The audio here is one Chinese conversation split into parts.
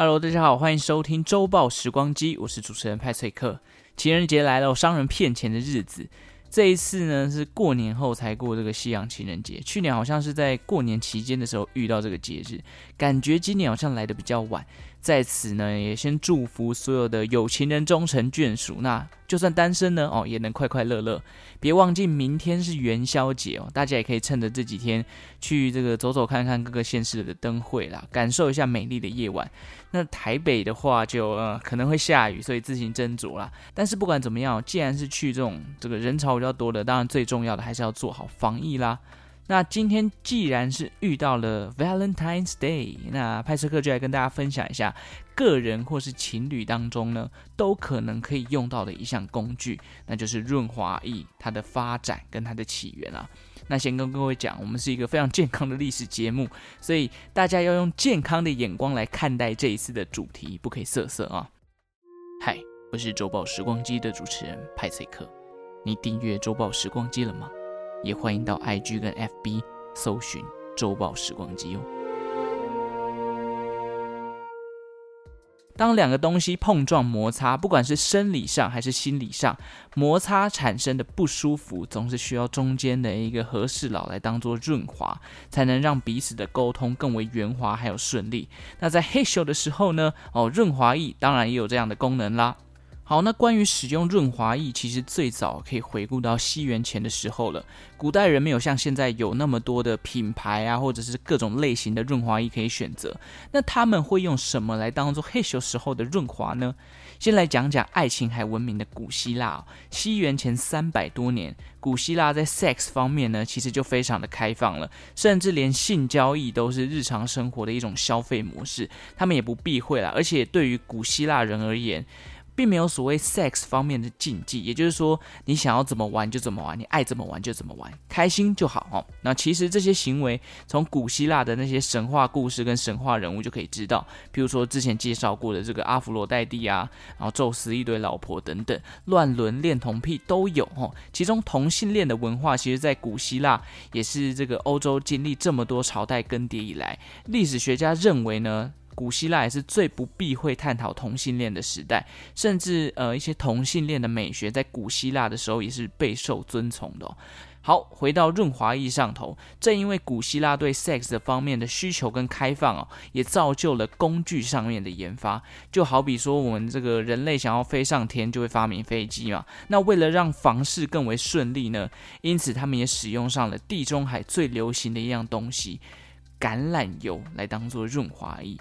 Hello，大家好，欢迎收听周报时光机，我是主持人派翠克。情人节来了，商人骗钱的日子。这一次呢，是过年后才过这个西洋情人节。去年好像是在过年期间的时候遇到这个节日，感觉今年好像来的比较晚。在此呢，也先祝福所有的有情人终成眷属。那就算单身呢，哦，也能快快乐乐。别忘记明天是元宵节哦，大家也可以趁着这几天去这个走走看看各个县市的灯会啦，感受一下美丽的夜晚。那台北的话就呃可能会下雨，所以自行斟酌啦。但是不管怎么样，既然是去这种这个人潮比较多的，当然最重要的还是要做好防疫啦。那今天既然是遇到了 Valentine's Day，那派翠克就来跟大家分享一下个人或是情侣当中呢，都可能可以用到的一项工具，那就是润滑液，它的发展跟它的起源啊。那先跟各位讲，我们是一个非常健康的历史节目，所以大家要用健康的眼光来看待这一次的主题，不可以色色啊。嗨，我是周报时光机的主持人派翠克，你订阅周报时光机了吗？也欢迎到 IG 跟 FB 搜寻周报时光机哦。当两个东西碰撞摩擦，不管是生理上还是心理上，摩擦产生的不舒服，总是需要中间的一个和事佬来当做润滑，才能让彼此的沟通更为圆滑还有顺利。那在嘿咻的时候呢？哦，润滑液当然也有这样的功能啦。好，那关于使用润滑液，其实最早可以回顾到西元前的时候了。古代人没有像现在有那么多的品牌啊，或者是各种类型的润滑液可以选择。那他们会用什么来当做嘿咻时候的润滑呢？先来讲讲爱琴海文明的古希腊哦。西元前三百多年，古希腊在 sex 方面呢，其实就非常的开放了，甚至连性交易都是日常生活的一种消费模式，他们也不避讳了。而且对于古希腊人而言，并没有所谓 sex 方面的禁忌，也就是说，你想要怎么玩就怎么玩，你爱怎么玩就怎么玩，开心就好哦。那其实这些行为，从古希腊的那些神话故事跟神话人物就可以知道，譬如说之前介绍过的这个阿芙罗黛蒂啊，然后宙斯一堆老婆等等，乱伦恋童癖都有哦。其中同性恋的文化，其实在古希腊也是这个欧洲经历这么多朝代更迭以来，历史学家认为呢。古希腊也是最不避讳探讨同性恋的时代，甚至呃一些同性恋的美学在古希腊的时候也是备受尊崇的。好，回到润滑液上头，正因为古希腊对 sex 的方面的需求跟开放哦，也造就了工具上面的研发。就好比说，我们这个人类想要飞上天，就会发明飞机嘛。那为了让房事更为顺利呢，因此他们也使用上了地中海最流行的一样东西——橄榄油来当做润滑液。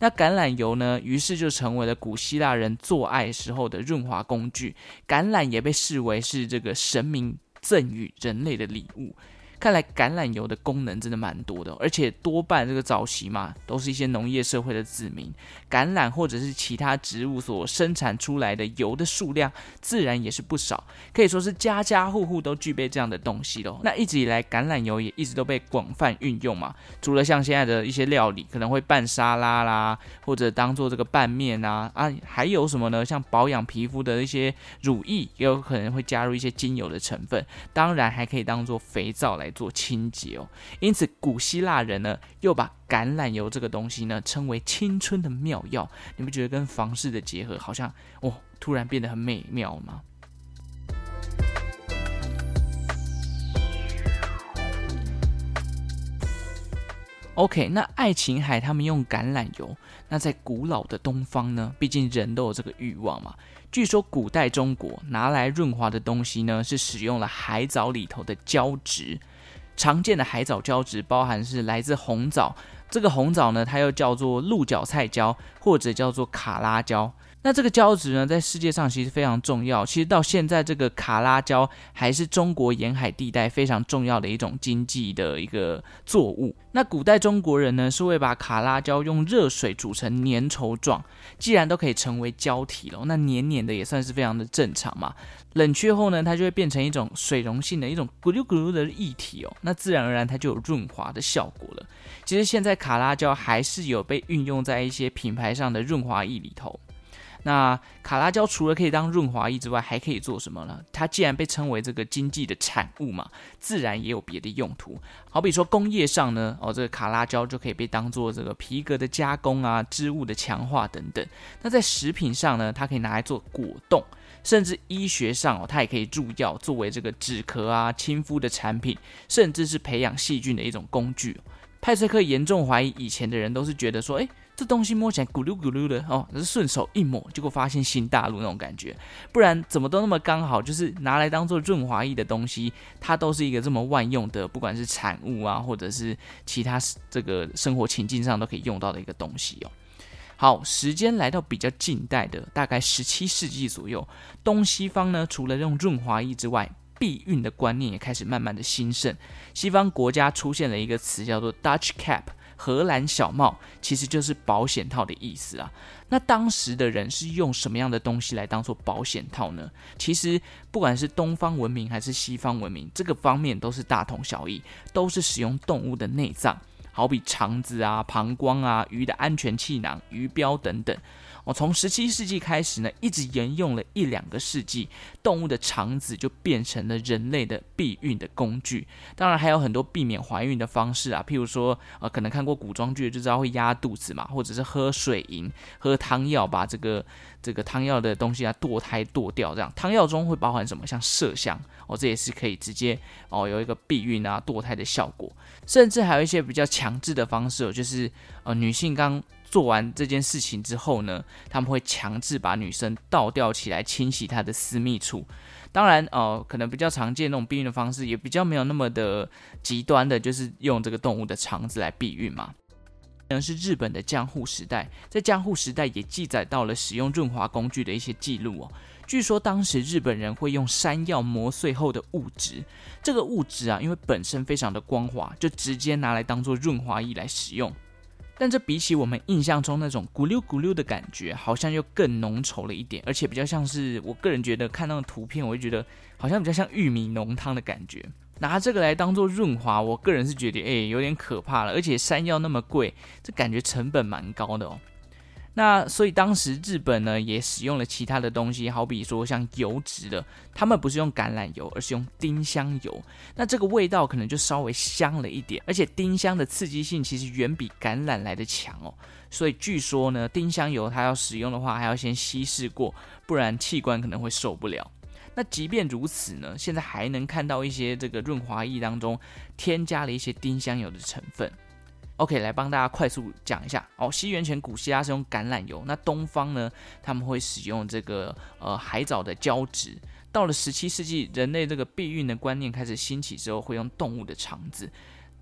那橄榄油呢，于是就成为了古希腊人做爱时候的润滑工具。橄榄也被视为是这个神明赠予人类的礼物。看来橄榄油的功能真的蛮多的，而且多半这个早期嘛，都是一些农业社会的子民，橄榄或者是其他植物所生产出来的油的数量，自然也是不少，可以说是家家户户都具备这样的东西喽。那一直以来，橄榄油也一直都被广泛运用嘛，除了像现在的一些料理，可能会拌沙拉啦，或者当做这个拌面啊，啊，还有什么呢？像保养皮肤的一些乳液，也有可能会加入一些精油的成分，当然还可以当做肥皂来做清洁哦，因此古希腊人呢又把橄榄油这个东西呢称为青春的妙药。你不觉得跟房事的结合好像哦，突然变得很美妙吗？OK，那爱琴海他们用橄榄油，那在古老的东方呢？毕竟人都有这个欲望嘛。据说古代中国拿来润滑的东西呢，是使用了海藻里头的胶质。常见的海藻胶质包含是来自红藻，这个红藻呢，它又叫做鹿角菜胶或者叫做卡拉胶。那这个胶质呢，在世界上其实非常重要。其实到现在，这个卡拉胶还是中国沿海地带非常重要的一种经济的一个作物。那古代中国人呢，是会把卡拉胶用热水煮成粘稠状，既然都可以成为胶体了，那黏黏的也算是非常的正常嘛。冷却后呢，它就会变成一种水溶性的一种咕噜咕噜的液体哦，那自然而然它就有润滑的效果了。其实现在卡拉胶还是有被运用在一些品牌上的润滑液里头。那卡拉胶除了可以当润滑液之外，还可以做什么呢？它既然被称为这个经济的产物嘛，自然也有别的用途。好比说工业上呢，哦，这个卡拉胶就可以被当做这个皮革的加工啊、织物的强化等等。那在食品上呢，它可以拿来做果冻，甚至医学上哦，它也可以入药，作为这个止咳啊、亲肤的产品，甚至是培养细菌的一种工具。派崔克严重怀疑，以前的人都是觉得说，诶。这东西摸起来咕噜咕噜的哦，只是顺手一抹，结果发现新大陆那种感觉，不然怎么都那么刚好，就是拿来当做润滑液的东西，它都是一个这么万用的，不管是产物啊，或者是其他这个生活情境上都可以用到的一个东西哦。好，时间来到比较近代的，大概十七世纪左右，东西方呢，除了用润滑液之外，避孕的观念也开始慢慢的兴盛，西方国家出现了一个词叫做 Dutch Cap。荷兰小帽其实就是保险套的意思啊。那当时的人是用什么样的东西来当做保险套呢？其实不管是东方文明还是西方文明，这个方面都是大同小异，都是使用动物的内脏，好比肠子啊、膀胱啊、鱼的安全气囊、鱼标等等。我从十七世纪开始呢，一直沿用了一两个世纪，动物的肠子就变成了人类的避孕的工具。当然还有很多避免怀孕的方式啊，譬如说，呃，可能看过古装剧就知道会压肚子嘛，或者是喝水银、喝汤药，把这个这个汤药的东西啊堕胎堕掉。这样汤药中会包含什么？像麝香哦，这也是可以直接哦有一个避孕啊堕胎的效果。甚至还有一些比较强制的方式哦，就是呃女性刚。做完这件事情之后呢，他们会强制把女生倒吊起来清洗她的私密处。当然，哦、可能比较常见那种避孕的方式，也比较没有那么的极端的，就是用这个动物的肠子来避孕嘛。可能是日本的江户时代，在江户时代也记载到了使用润滑工具的一些记录哦。据说当时日本人会用山药磨碎后的物质，这个物质啊，因为本身非常的光滑，就直接拿来当做润滑液来使用。但这比起我们印象中那种咕溜咕溜的感觉，好像又更浓稠了一点，而且比较像是我个人觉得看到的图片，我就觉得好像比较像玉米浓汤的感觉。拿这个来当做润滑，我个人是觉得诶有点可怕了，而且山药那么贵，这感觉成本蛮高的哦。那所以当时日本呢也使用了其他的东西，好比说像油脂的，他们不是用橄榄油，而是用丁香油。那这个味道可能就稍微香了一点，而且丁香的刺激性其实远比橄榄来的强哦。所以据说呢，丁香油它要使用的话，还要先稀释过，不然器官可能会受不了。那即便如此呢，现在还能看到一些这个润滑液当中添加了一些丁香油的成分。OK，来帮大家快速讲一下哦。西元前古希腊是用橄榄油，那东方呢，他们会使用这个呃海藻的胶质。到了十七世纪，人类这个避孕的观念开始兴起之后，会用动物的肠子。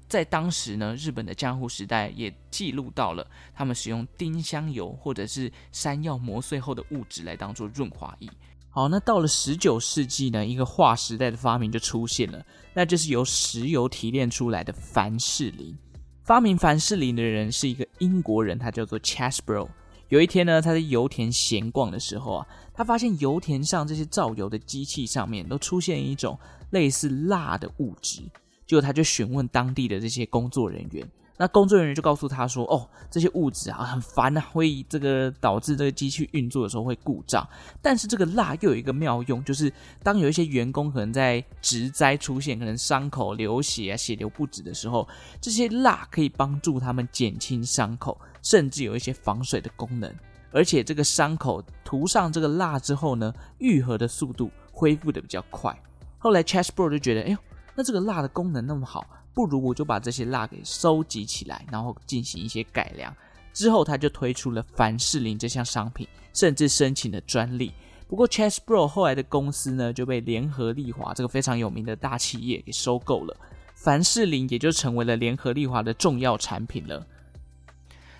在当时呢，日本的江户时代也记录到了他们使用丁香油或者是山药磨碎后的物质来当做润滑液。好，那到了十九世纪呢，一个划时代的发明就出现了，那就是由石油提炼出来的凡士林。发明凡士林的人是一个英国人，他叫做 Chasbro。有一天呢，他在油田闲逛的时候啊，他发现油田上这些造油的机器上面都出现一种类似蜡的物质，就他就询问当地的这些工作人员。那工作人员就告诉他说：“哦，这些物质啊很烦啊，会这个导致这个机器运作的时候会故障。但是这个蜡又有一个妙用，就是当有一些员工可能在职灾出现，可能伤口流血啊，血流不止的时候，这些蜡可以帮助他们减轻伤口，甚至有一些防水的功能。而且这个伤口涂上这个蜡之后呢，愈合的速度恢复的比较快。后来 Chasbro 就觉得，哎呦，那这个蜡的功能那么好。”不如我就把这些蜡给收集起来，然后进行一些改良。之后他就推出了凡士林这项商品，甚至申请了专利。不过，Chess Bro 后来的公司呢就被联合利华这个非常有名的大企业给收购了，凡士林也就成为了联合利华的重要产品了。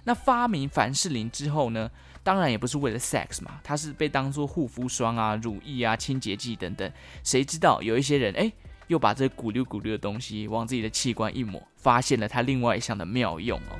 那发明凡士林之后呢，当然也不是为了 sex 嘛，它是被当做护肤霜啊、乳液啊、清洁剂等等。谁知道有一些人哎。诶又把这咕溜咕溜的东西往自己的器官一抹，发现了它另外一项的妙用哦。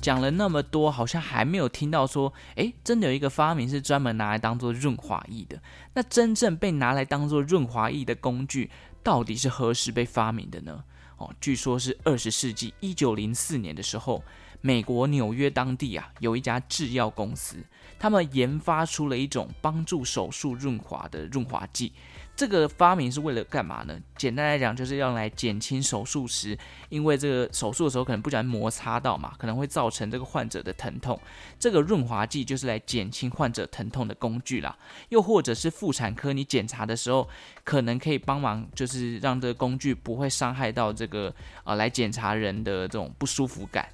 讲了那么多，好像还没有听到说，诶，真的有一个发明是专门拿来当做润滑液的。那真正被拿来当做润滑液的工具，到底是何时被发明的呢？哦，据说是二十世纪一九零四年的时候，美国纽约当地啊有一家制药公司，他们研发出了一种帮助手术润滑的润滑剂。这个发明是为了干嘛呢？简单来讲，就是要来减轻手术时，因为这个手术的时候可能不小心摩擦到嘛，可能会造成这个患者的疼痛。这个润滑剂就是来减轻患者疼痛的工具啦。又或者是妇产科，你检查的时候，可能可以帮忙，就是让这个工具不会伤害到这个啊、呃、来检查人的这种不舒服感。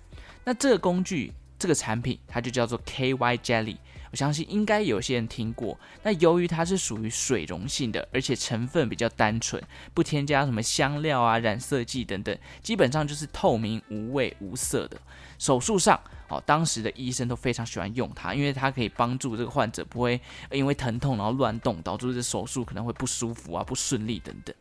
那这个工具，这个产品，它就叫做 KY Jelly。我相信应该有些人听过。那由于它是属于水溶性的，而且成分比较单纯，不添加什么香料啊、染色剂等等，基本上就是透明、无味、无色的。手术上，哦，当时的医生都非常喜欢用它，因为它可以帮助这个患者不会因为疼痛然后乱动，导致这手术可能会不舒服啊、不顺利等等。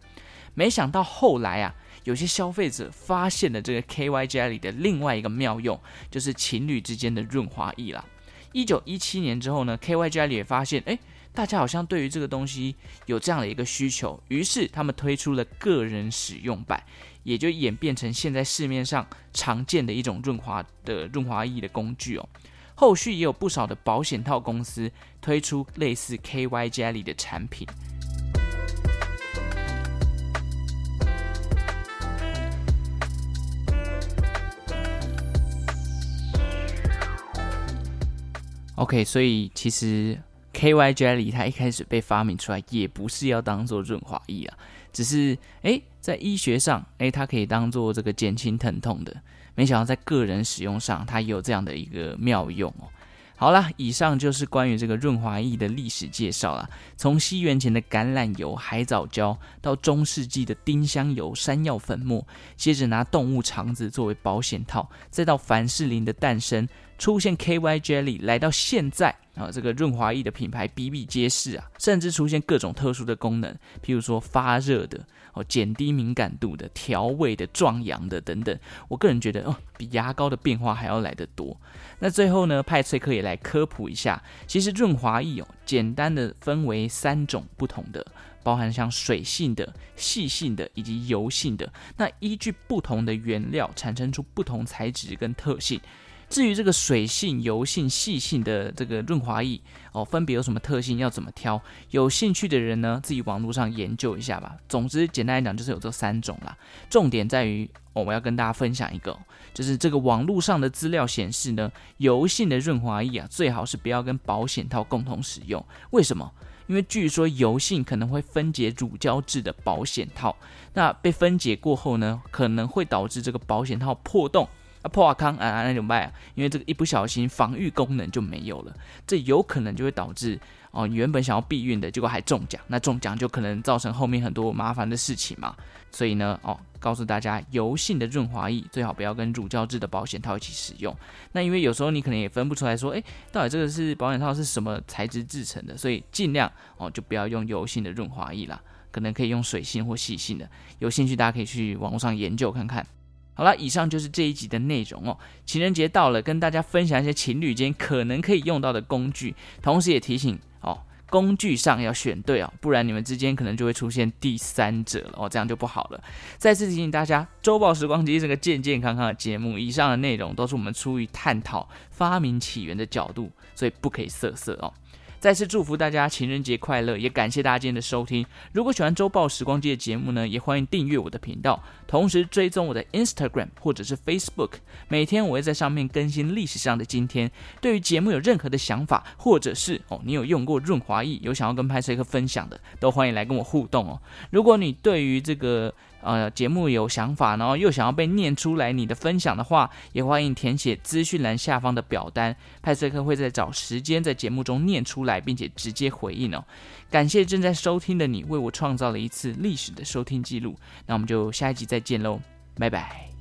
没想到后来啊，有些消费者发现了这个 KY Jelly 的另外一个妙用，就是情侣之间的润滑液啦。一九一七年之后呢，KY Jelly 也发现，哎，大家好像对于这个东西有这样的一个需求，于是他们推出了个人使用版，也就演变成现在市面上常见的一种润滑的润滑液的工具哦。后续也有不少的保险套公司推出类似 KY Jelly 的产品。OK，所以其实 KY Jelly 它一开始被发明出来，也不是要当做润滑液啊，只是诶，在医学上，诶，它可以当做这个减轻疼痛的。没想到在个人使用上，它也有这样的一个妙用哦。好啦，以上就是关于这个润滑液的历史介绍啦。从西元前的橄榄油、海藻胶，到中世纪的丁香油、山药粉末，接着拿动物肠子作为保险套，再到凡士林的诞生。出现 KY Jelly 来到现在啊，这个润滑液的品牌比比皆是啊，甚至出现各种特殊的功能，譬如说发热的哦，减低敏感度的、调味的、壮阳的等等。我个人觉得哦，比牙膏的变化还要来得多。那最后呢，派翠克也来科普一下，其实润滑液哦，简单的分为三种不同的，包含像水性的、细性的以及油性的。那依据不同的原料，产生出不同材质跟特性。至于这个水性、油性、细性的这个润滑液哦，分别有什么特性？要怎么挑？有兴趣的人呢，自己网络上研究一下吧。总之，简单来讲就是有这三种啦。重点在于哦，我要跟大家分享一个，就是这个网络上的资料显示呢，油性的润滑液啊，最好是不要跟保险套共同使用。为什么？因为据说油性可能会分解乳胶质的保险套，那被分解过后呢，可能会导致这个保险套破洞。啊破瓦康啊那怎么办啊？因为这个一不小心防御功能就没有了，这有可能就会导致哦，你原本想要避孕的结果还中奖，那中奖就可能造成后面很多麻烦的事情嘛。所以呢，哦，告诉大家，油性的润滑液最好不要跟乳胶质的保险套一起使用。那因为有时候你可能也分不出来说，诶，到底这个是保险套是什么材质制成的，所以尽量哦就不要用油性的润滑液啦，可能可以用水性或细性的。有兴趣大家可以去网络上研究看看。好了，以上就是这一集的内容哦。情人节到了，跟大家分享一些情侣间可能可以用到的工具，同时也提醒哦，工具上要选对哦，不然你们之间可能就会出现第三者了哦，这样就不好了。再次提醒大家，周报时光机是个健健康康的节目，以上的内容都是我们出于探讨发明起源的角度，所以不可以色色哦。再次祝福大家情人节快乐，也感谢大家今天的收听。如果喜欢周报时光机的节目呢，也欢迎订阅我的频道，同时追踪我的 Instagram 或者是 Facebook，每天我会在上面更新历史上的今天。对于节目有任何的想法，或者是哦你有用过润滑液，有想要跟拍摄客分享的，都欢迎来跟我互动哦。如果你对于这个呃，节目有想法，然后又想要被念出来你的分享的话，也欢迎填写资讯栏下方的表单，派翠克会在找时间在节目中念出来，并且直接回应哦。感谢正在收听的你，为我创造了一次历史的收听记录。那我们就下一集再见喽，拜拜。